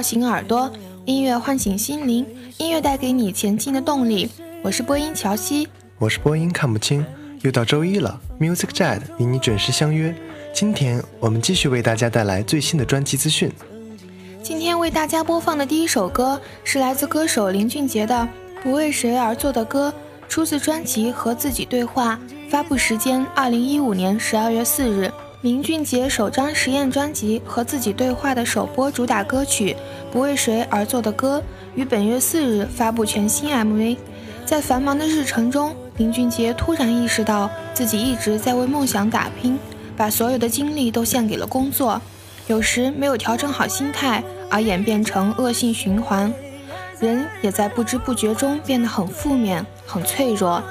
叫醒耳朵，音乐唤醒心灵，音乐带给你前进的动力。我是播音乔西，我是播音看不清。又到周一了，Music Jet 与你准时相约。今天我们继续为大家带来最新的专辑资讯。今天为大家播放的第一首歌是来自歌手林俊杰的《不为谁而作的歌》，出自专辑《和自己对话》，发布时间二零一五年十二月四日。林俊杰首张实验专辑和自己对话的首播主打歌曲《不为谁而作的歌》于本月四日发布全新 MV。在繁忙的日程中，林俊杰突然意识到自己一直在为梦想打拼，把所有的精力都献给了工作，有时没有调整好心态，而演变成恶性循环，人也在不知不觉中变得很负面、很脆弱。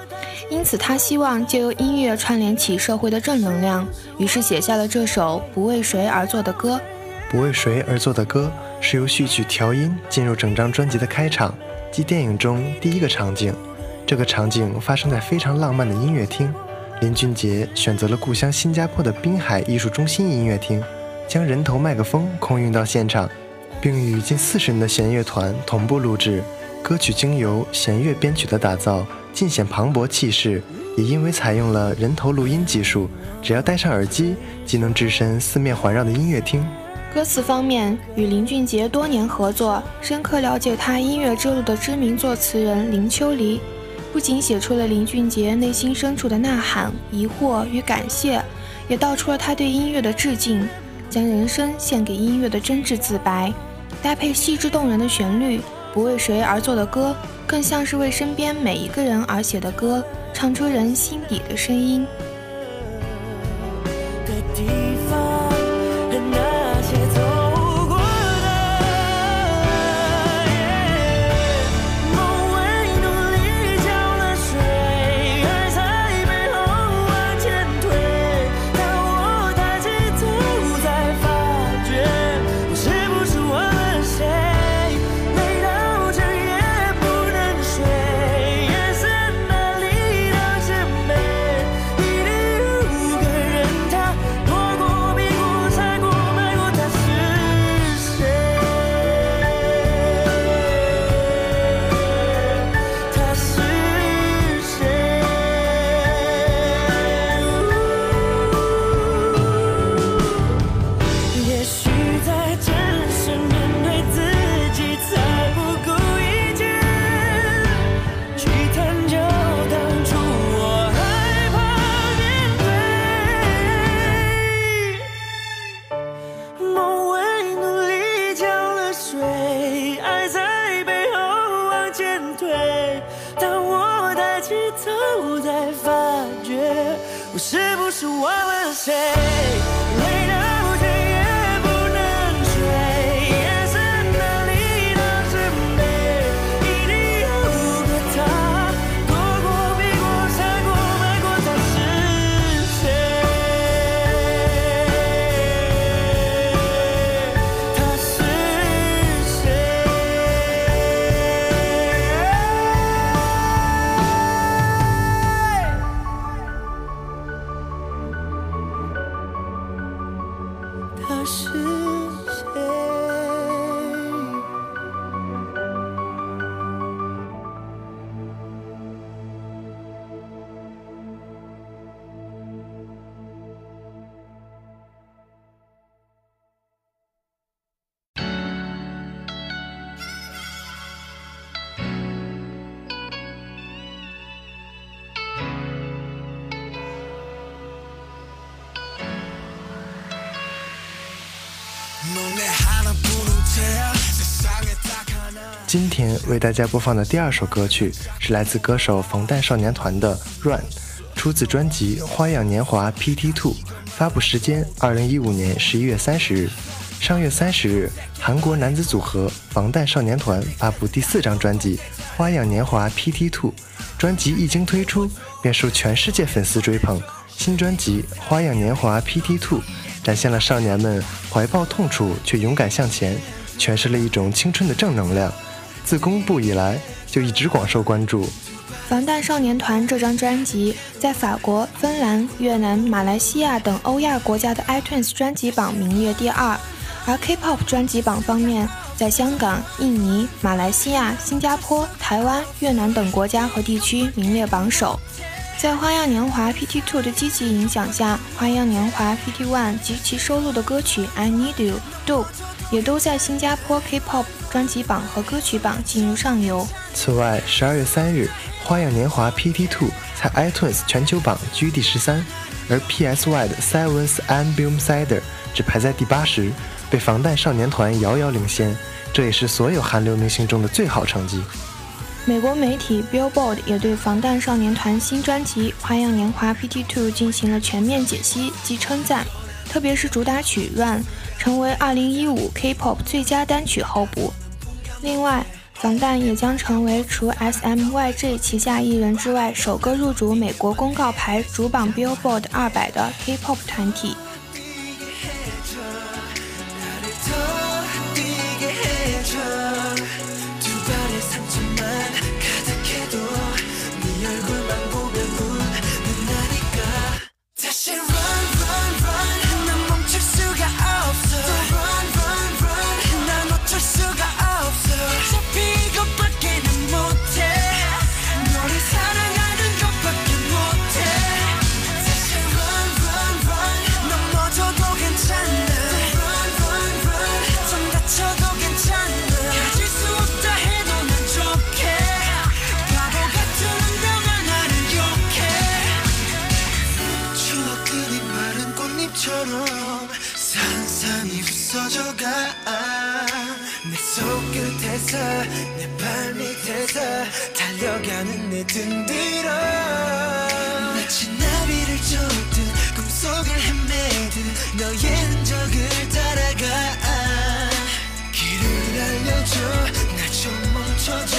因此，他希望借由音乐串联起社会的正能量，于是写下了这首不为谁而作的歌。不为谁而作的歌是由序曲调音进入整张专辑的开场，即电影中第一个场景。这个场景发生在非常浪漫的音乐厅。林俊杰选择了故乡新加坡的滨海艺术中心音乐厅，将人头麦克风空运到现场，并与近四十人的弦乐团同步录制。歌曲经由弦乐编曲的打造。尽显磅礴气势，也因为采用了人头录音技术，只要戴上耳机，即能置身四面环绕的音乐厅。歌词方面，与林俊杰多年合作，深刻了解他音乐之路的知名作词人林秋离，不仅写出了林俊杰内心深处的呐喊、疑惑与感谢，也道出了他对音乐的致敬，将人生献给音乐的真挚自白，搭配细致动人的旋律。不为谁而作的歌，更像是为身边每一个人而写的歌，唱出人心底的声音。退，当我抬起头，才发觉我是不是忘了谁。今天为大家播放的第二首歌曲是来自歌手防弹少年团的《Run》，出自专辑《花样年华 PT Two》，发布时间二零一五年十一月三十日。上月三十日，韩国男子组合防弹少年团发布第四张专辑《花样年华 PT Two》，专辑一经推出便受全世界粉丝追捧。新专辑《花样年华 PT Two》展现了少年们怀抱痛楚却勇敢向前，诠释了一种青春的正能量。自公布以来就一直广受关注。防弹少年团这张专辑在法国、芬兰、越南、马来西亚等欧亚国家的 iTunes 专辑榜名列第二，而 K-pop 专辑榜方面，在香港、印尼、马来西亚、新加坡、台湾、越南等国家和地区名列榜首。在《花样年华 PT Two》的积极影响下，《花样年华 PT One》及其收录的歌曲《I Need You》、《Do》也都在新加坡 K-pop 专辑榜和歌曲榜进入上游。此外，十二月三日，《花样年华 PT Two》在 iTunes 全球榜居第十三，而 PSY 的《Seventh Ambassador》只排在第八十，被防弹少年团遥遥领先。这也是所有韩流明星中的最好成绩。美国媒体 Billboard 也对防弹少年团新专辑《花样年华 PT Two》进行了全面解析及称赞，特别是主打曲《Run》成为2015 K-pop 最佳单曲候补。另外，防弹也将成为除 SMYG 旗下艺人之外首个入主美国公告牌主榜 Billboard 200的 K-pop 团体。 밑에서 내 발 밑에서 달려가는 내 등 뒤로. 마치 나비를 쫓듯 꿈속을 헤매듯 너의 흔적을 따라가. 길을 알려줘. 나 좀 멈춰줘.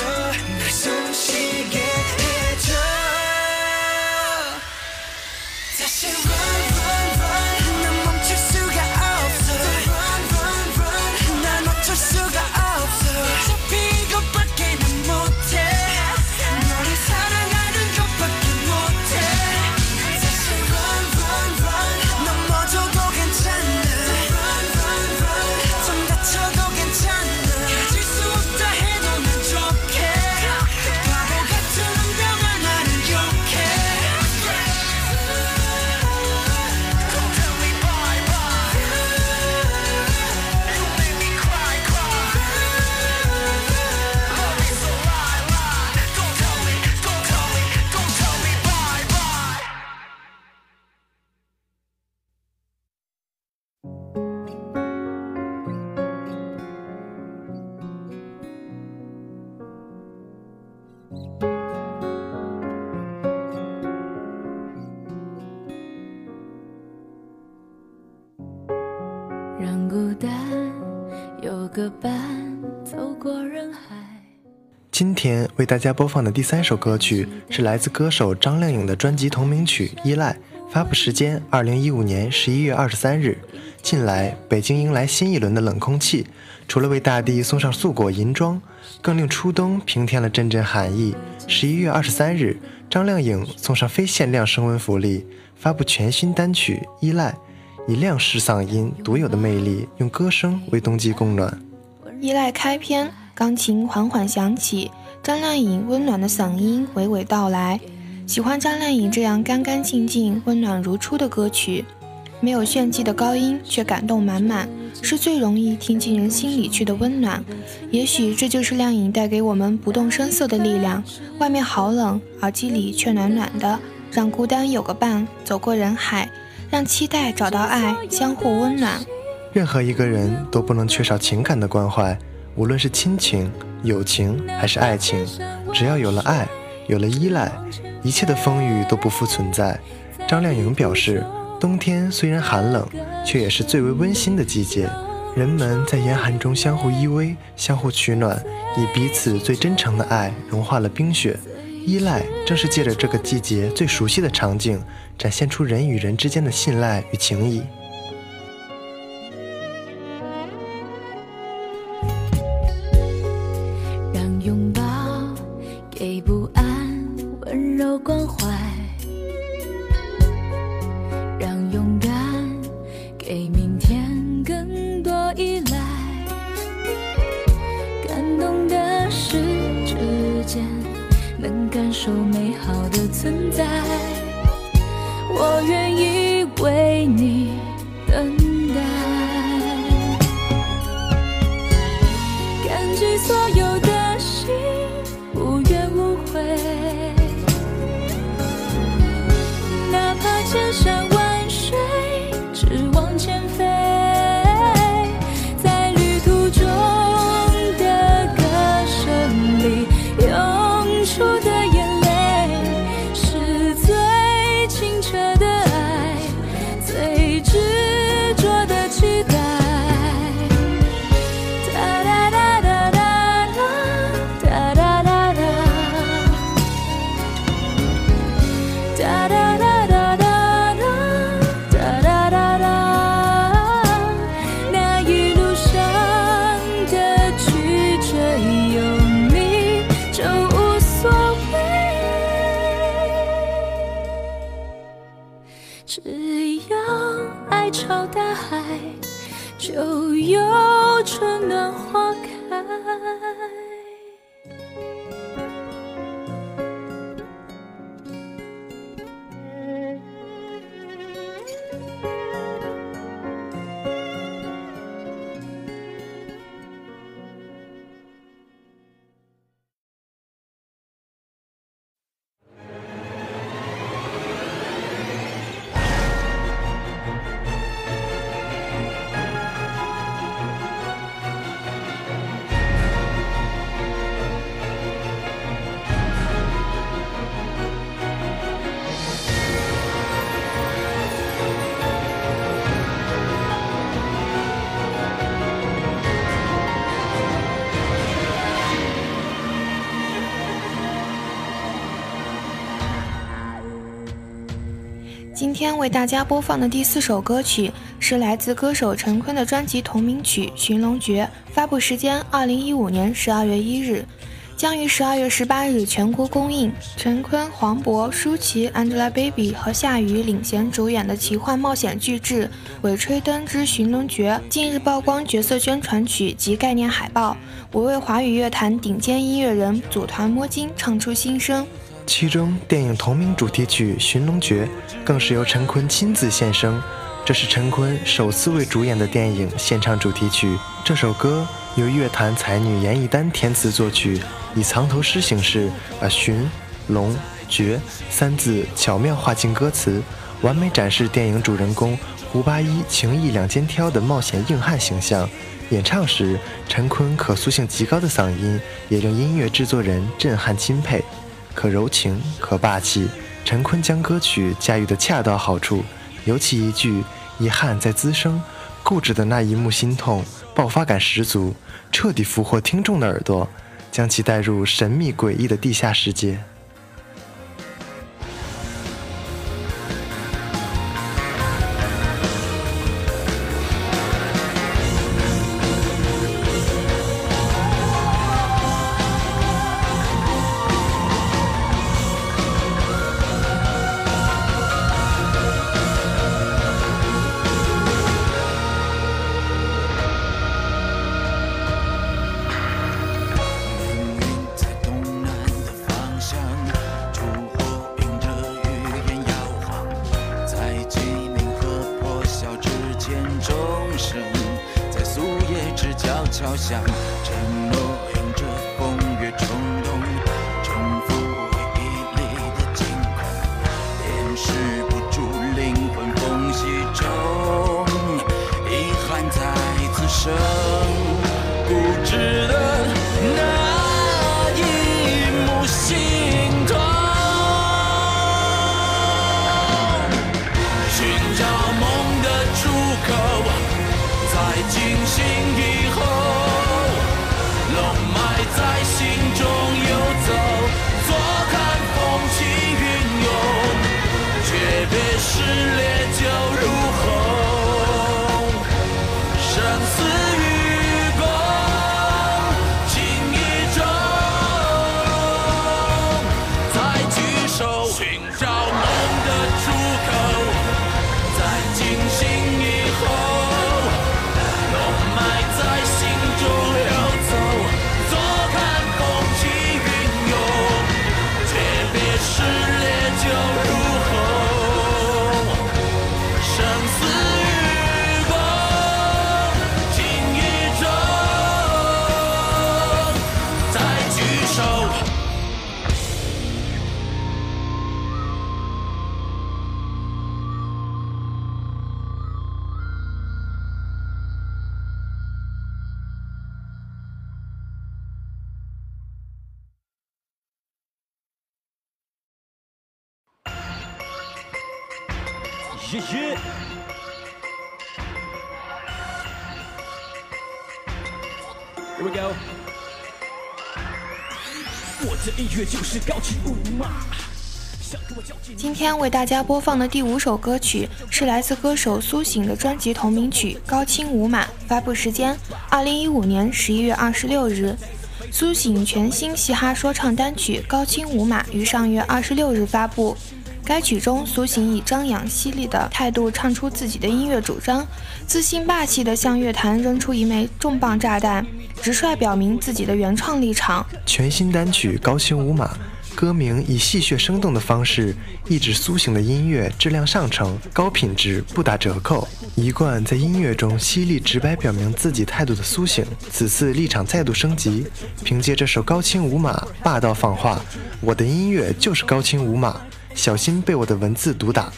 今天为大家播放的第三首歌曲是来自歌手张靓颖的专辑同名曲《依赖》，发布时间二零一五年十一月二十三日。近来，北京迎来新一轮的冷空气，除了为大地送上素裹银装，更令初冬平添了阵阵寒意。十一月二十三日，张靓颖送上非限量升温福利，发布全新单曲《依赖》，以亮式嗓音独有的魅力，用歌声为冬季供暖。《依赖》开篇。钢琴缓缓响起，张靓颖温暖的嗓音娓娓道来。喜欢张靓颖这样干干净净、温暖如初的歌曲，没有炫技的高音，却感动满满，是最容易听进人心里去的温暖。也许这就是靓颖带给我们不动声色的力量。外面好冷，耳机里却暖暖的，让孤单有个伴，走过人海，让期待找到爱，相互温暖。任何一个人都不能缺少情感的关怀。无论是亲情、友情还是爱情，只要有了爱，有了依赖，一切的风雨都不复存在。张靓颖表示，冬天虽然寒冷，却也是最为温馨的季节。人们在严寒中相互依偎，相互取暖，以彼此最真诚的爱融化了冰雪。依赖正是借着这个季节最熟悉的场景，展现出人与人之间的信赖与情谊。今天为大家播放的第四首歌曲是来自歌手陈坤的专辑同名曲《寻龙诀》，发布时间二零一五年十二月一日，将于十二月十八日全国公映。陈坤、黄渤、舒淇、Angelababy 和夏雨领衔主演的奇幻冒险巨制《鬼吹灯之寻龙诀》近日曝光角色宣传曲及概念海报，五位华语乐坛顶尖音乐人组团摸金，唱出心声。其中，电影同名主题曲《寻龙诀》更是由陈坤亲自献声，这是陈坤首次为主演的电影献唱主题曲。这首歌由乐坛才女严艺丹填词作曲，以藏头诗形式把“寻龙诀”三字巧妙画进歌词，完美展示电影主人公胡八一情义两肩挑的冒险硬汉形象。演唱时，陈坤可塑性极高的嗓音也令音乐制作人震撼钦佩。可柔情，可霸气，陈坤将歌曲驾驭得恰到好处。尤其一句“遗憾在滋生”，固执的那一幕心痛，爆发感十足，彻底俘获听众的耳朵，将其带入神秘诡异的地下世界。固执的 Here we go。我的音乐就是高级舞马。今天为大家播放的第五首歌曲是来自歌手苏醒的专辑同名曲《高清舞马》，发布时间二零一五年十一月二十六日。苏醒全新嘻哈说唱单曲《高清舞马》于上月二十六日发布。该曲中，苏醒以张扬犀利的态度唱出自己的音乐主张，自信霸气地向乐坛扔出一枚重磅炸弹，直率表明自己的原创立场。全新单曲《高清无码》，歌名以戏谑生动的方式，意指苏醒的音乐质量上乘、高品质，不打折扣。一贯在音乐中犀利直白表明自己态度的苏醒，此次立场再度升级，凭借这首《高清无码》霸道放话：“我的音乐就是高清无码。”小心被我的文字毒打，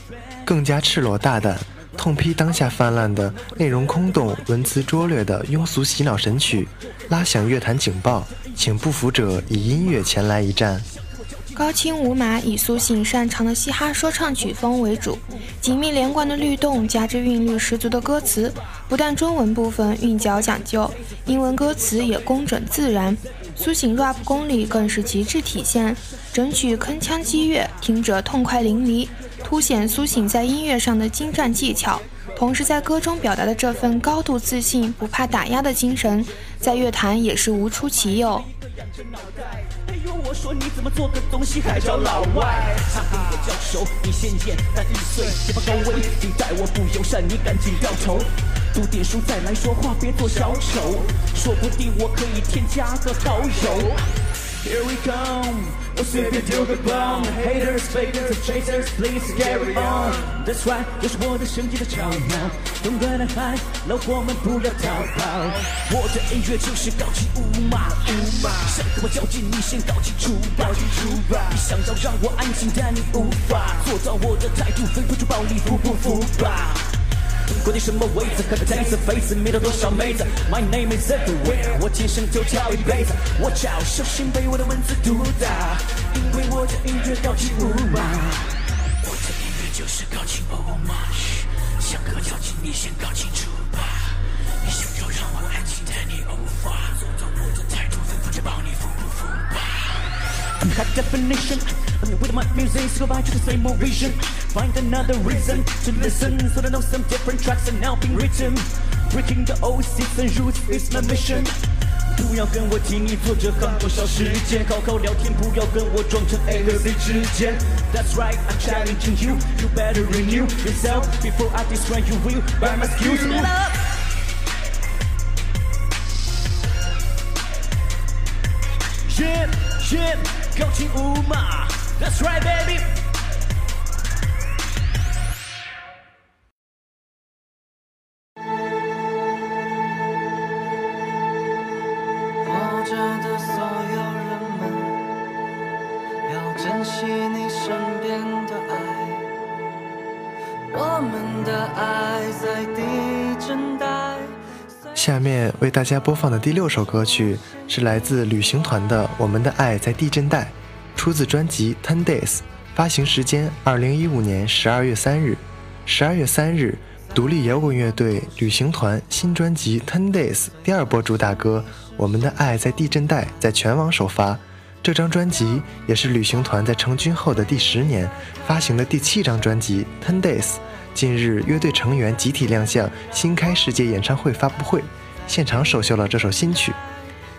更加赤裸大胆，痛批当下泛滥的内容空洞、文词拙劣的庸俗洗脑神曲，拉响乐坛警报，请不服者以音乐前来一战。高清无码以苏醒擅长的嘻哈说唱曲风为主，紧密连贯的律动加之韵律十足的歌词，不但中文部分韵脚讲究，英文歌词也工整自然。苏醒 rap 功力更是极致体现，整曲铿锵激越，听着痛快淋漓，凸显苏醒在音乐上的精湛技巧。同时，在歌中表达的这份高度自信、不怕打压的精神，在乐坛也是无出其右。我说你怎么做个东西还找老外？他跟我交手，你先见，但一岁，前方高危，你待我不友善，你赶紧掉头。读点书再来说话，别做小丑，说不定我可以添加个好友。Here we come，我随便丢个 bomb，haters，fakers，chasers，please carry on。That's right，这是我的升级的潮鸟，勇敢的喊，老伙们不要逃跑。我的音乐就是高级舞马，想跟我较劲，你先搞清楚吧。你想要让我安静，但你无法做到我的态度，分不出暴力，服不服吧？管你什么位置，看个 taste face，迷到多少妹子。My name is everywhere，我天生就跳一辈子。我叫小心被我的文字毒打，因为我的音乐高级舞马。我的音乐就是高级舞马，想和我较劲，你先搞清楚吧。你想要让我安静，但你无法做到我的态度，分不着帮你服不服吧 ？I'm high definition。With my music, so I just say more vision. Find another reason to listen, so I know some different tracks are now being written. Breaking the old system rules is my mission. 不要跟我提你做这行多少时间，好好聊天，不要跟我装成 A 和 Z 之间。That's right, I'm challenging you. You better renew yourself before I destroy you. Will buy my skills. Yeah, yeah, 高 清舞马。That's right, baby. 为大家播放的第六首歌曲是来自旅行团的《我们的爱在地震带》，出自专辑《Ten Days》，发行时间二零一五年十二月三日。十二月三日，独立摇滚乐队旅行团新专辑《Ten Days》第二波主打歌《我们的爱在地震带》在全网首发。这张专辑也是旅行团在成军后的第十年发行的第七张专辑《Ten Days》。近日，乐队成员集体亮相新开世界演唱会发布会，现场首秀了这首新曲。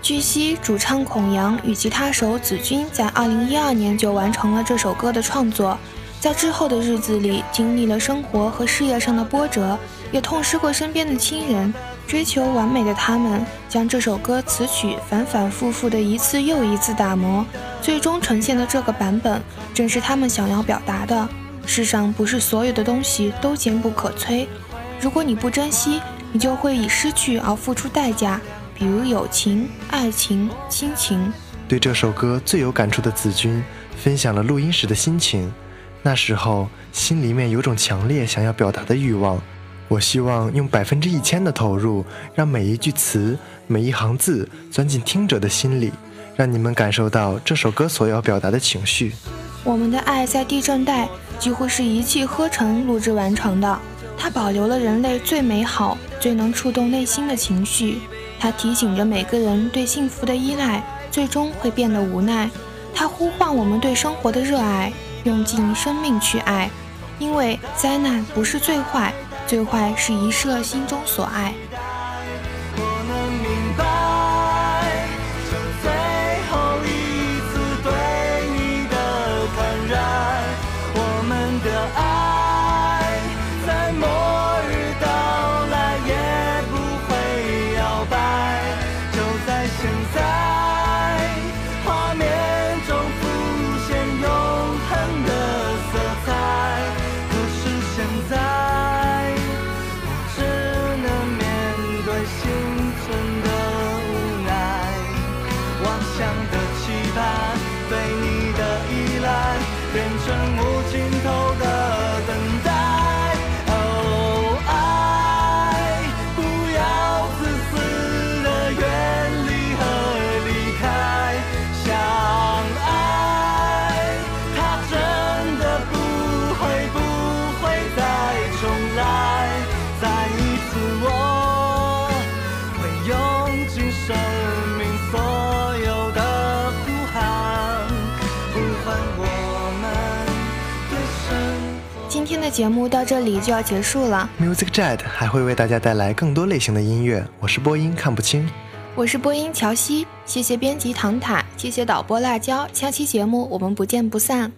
据悉，主唱孔阳与吉他手子君在2012年就完成了这首歌的创作。在之后的日子里，经历了生活和事业上的波折，也痛失过身边的亲人。追求完美的他们，将这首歌词曲反反复复的一次又一次打磨，最终呈现的这个版本，正是他们想要表达的。世上不是所有的东西都坚不可摧，如果你不珍惜，你就会以失去而付出代价，比如友情、爱情、亲情。对这首歌最有感触的子君，分享了录音时的心情。那时候心里面有种强烈想要表达的欲望，我希望用百分之一千的投入，让每一句词、每一行字钻进听者的心里，让你们感受到这首歌所要表达的情绪。我们的爱在地震带。几乎是一气呵成录制完成的。它保留了人类最美好、最能触动内心的情绪。它提醒着每个人对幸福的依赖，最终会变得无奈。它呼唤我们对生活的热爱，用尽生命去爱。因为灾难不是最坏，最坏是遗失了心中所爱。节目到这里就要结束了。Music Jet 还会为大家带来更多类型的音乐。我是播音看不清，我是播音乔西。谢谢编辑唐塔，谢谢导播辣椒。下期节目我们不见不散。